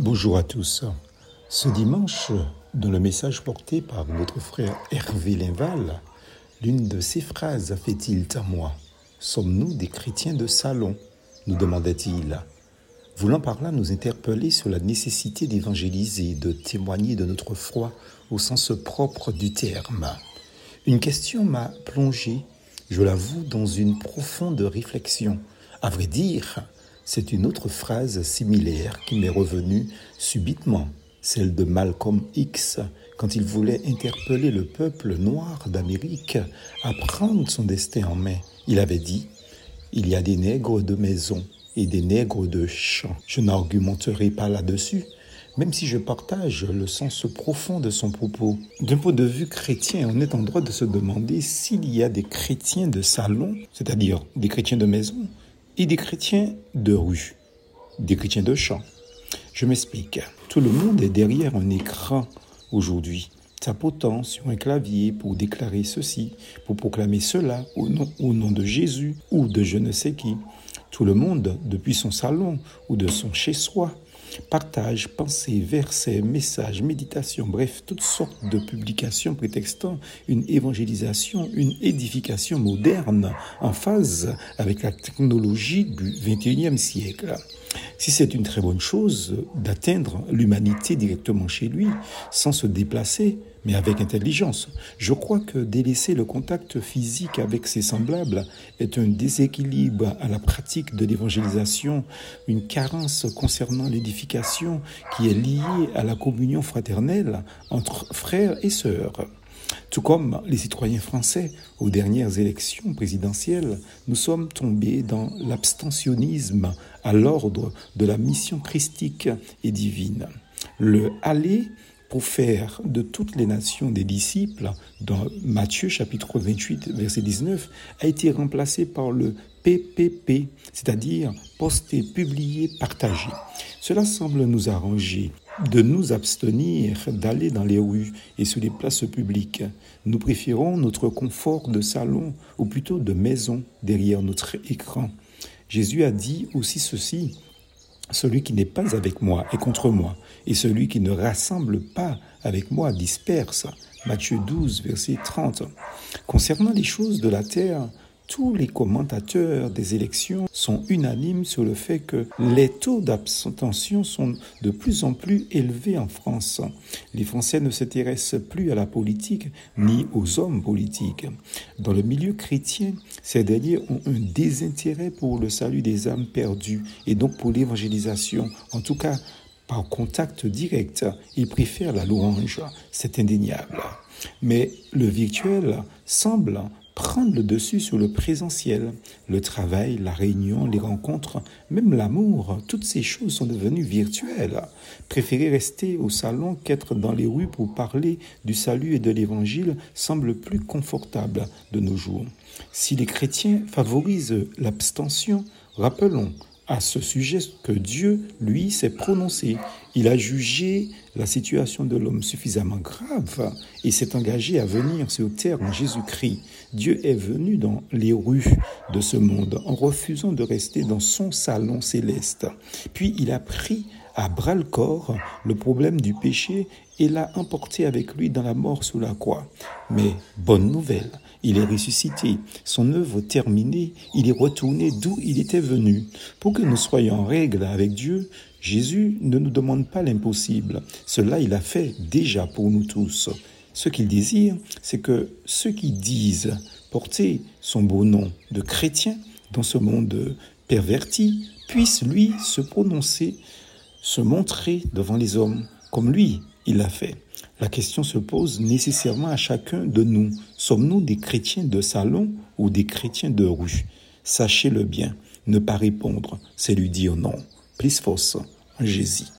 Bonjour à tous. Ce dimanche, dans le message porté par notre frère Hervé Linval, l'une de ces phrases fait-il à moi Sommes-nous des chrétiens de salon? nous demandait-il. Voulant par là nous interpeller sur la nécessité d'évangéliser, de témoigner de notre foi au sens propre du terme. Une question m'a plongé, je l'avoue, dans une profonde réflexion. À vrai dire, c'est une autre phrase similaire qui m'est revenue subitement, celle de Malcolm X, quand il voulait interpeller le peuple noir d'Amérique à prendre son destin en main. Il avait dit Il y a des nègres de maison et des nègres de champ. Je n'argumenterai pas là-dessus, même si je partage le sens profond de son propos. D'un point de vue chrétien, on est en droit de se demander s'il y a des chrétiens de salon, c'est-à-dire des chrétiens de maison, et des chrétiens de rue, des chrétiens de champ. Je m'explique. Tout le monde est derrière un écran aujourd'hui, tapotant sur un clavier pour déclarer ceci, pour proclamer cela au nom, de Jésus ou de je ne sais qui. Tout le monde, depuis son salon ou de son chez-soi, Partage, pensées, versets, messages, méditations, bref, toutes sortes de publications prétextant une évangélisation, une édification moderne en phase avec la technologie du XXIe siècle. Si c'est une très bonne chose d'atteindre l'humanité directement chez lui, sans se déplacer, mais avec intelligence, je crois que délaisser le contact physique avec ses semblables est un déséquilibre à la pratique de l'évangélisation, une carence concernant l'édification qui est liée à la communion fraternelle entre frères et sœurs. Tout comme les citoyens français aux dernières élections présidentielles, nous sommes tombés dans l'abstentionnisme à l'ordre de la mission christique et divine. Le aller faire de toutes les nations des disciples, dans Matthieu chapitre 28, verset 19, a été remplacé par le PPP, c'est-à-dire poster, publier, partager. Cela semble nous arranger de nous abstenir d'aller dans les rues et sur les places publiques. Nous préférons notre confort de salon ou plutôt de maison derrière notre écran. Jésus a dit aussi ceci, celui qui n'est pas avec moi est contre moi, et celui qui ne rassemble pas avec moi disperse. Matthieu 12, verset 30. Concernant les choses de la terre, tous les commentateurs des élections sont unanimes sur le fait que les taux d'abstention sont de plus en plus élevés en France. Les Français ne s'intéressent plus à la politique ni aux hommes politiques. Dans le milieu chrétien, ces derniers ont un désintérêt pour le salut des âmes perdues et donc pour l'évangélisation. En tout cas, par contact direct, ils préfèrent la louange. C'est indéniable. Mais le virtuel semble prendre le dessus sur le présentiel. Le travail, la réunion, les rencontres, même l'amour, toutes ces choses sont devenues virtuelles. Préférer rester au salon qu'être dans les rues pour parler du salut et de l'évangile semble plus confortable de nos jours. Si les chrétiens favorisent l'abstention, rappelons à ce sujet que Dieu, lui, s'est prononcé. Il a jugé la situation de l'homme suffisamment grave et s'est engagé à venir sur terre en Jésus-Christ. Dieu est venu dans les rues de ce monde en refusant de rester dans son salon céleste. Puis il a pris à bras le corps le problème du péché et l'a emporté avec lui dans la mort sous la croix. Mais bonne nouvelle, il est ressuscité, son œuvre terminée, il est retourné d'où il était venu. Pour que nous soyons en règle avec Dieu, Jésus ne nous demande pas l'impossible. Cela, il a fait déjà pour nous tous. Ce qu'il désire, c'est que ceux qui disent porter son beau nom de chrétien dans ce monde perverti puissent, lui, se prononcer se montrer devant les hommes comme lui, il l'a fait. La question se pose nécessairement à chacun de nous. Sommes-nous des chrétiens de salon ou des chrétiens de rue? Sachez-le bien, ne pas répondre, c'est lui dire non. Plus force, Jésus.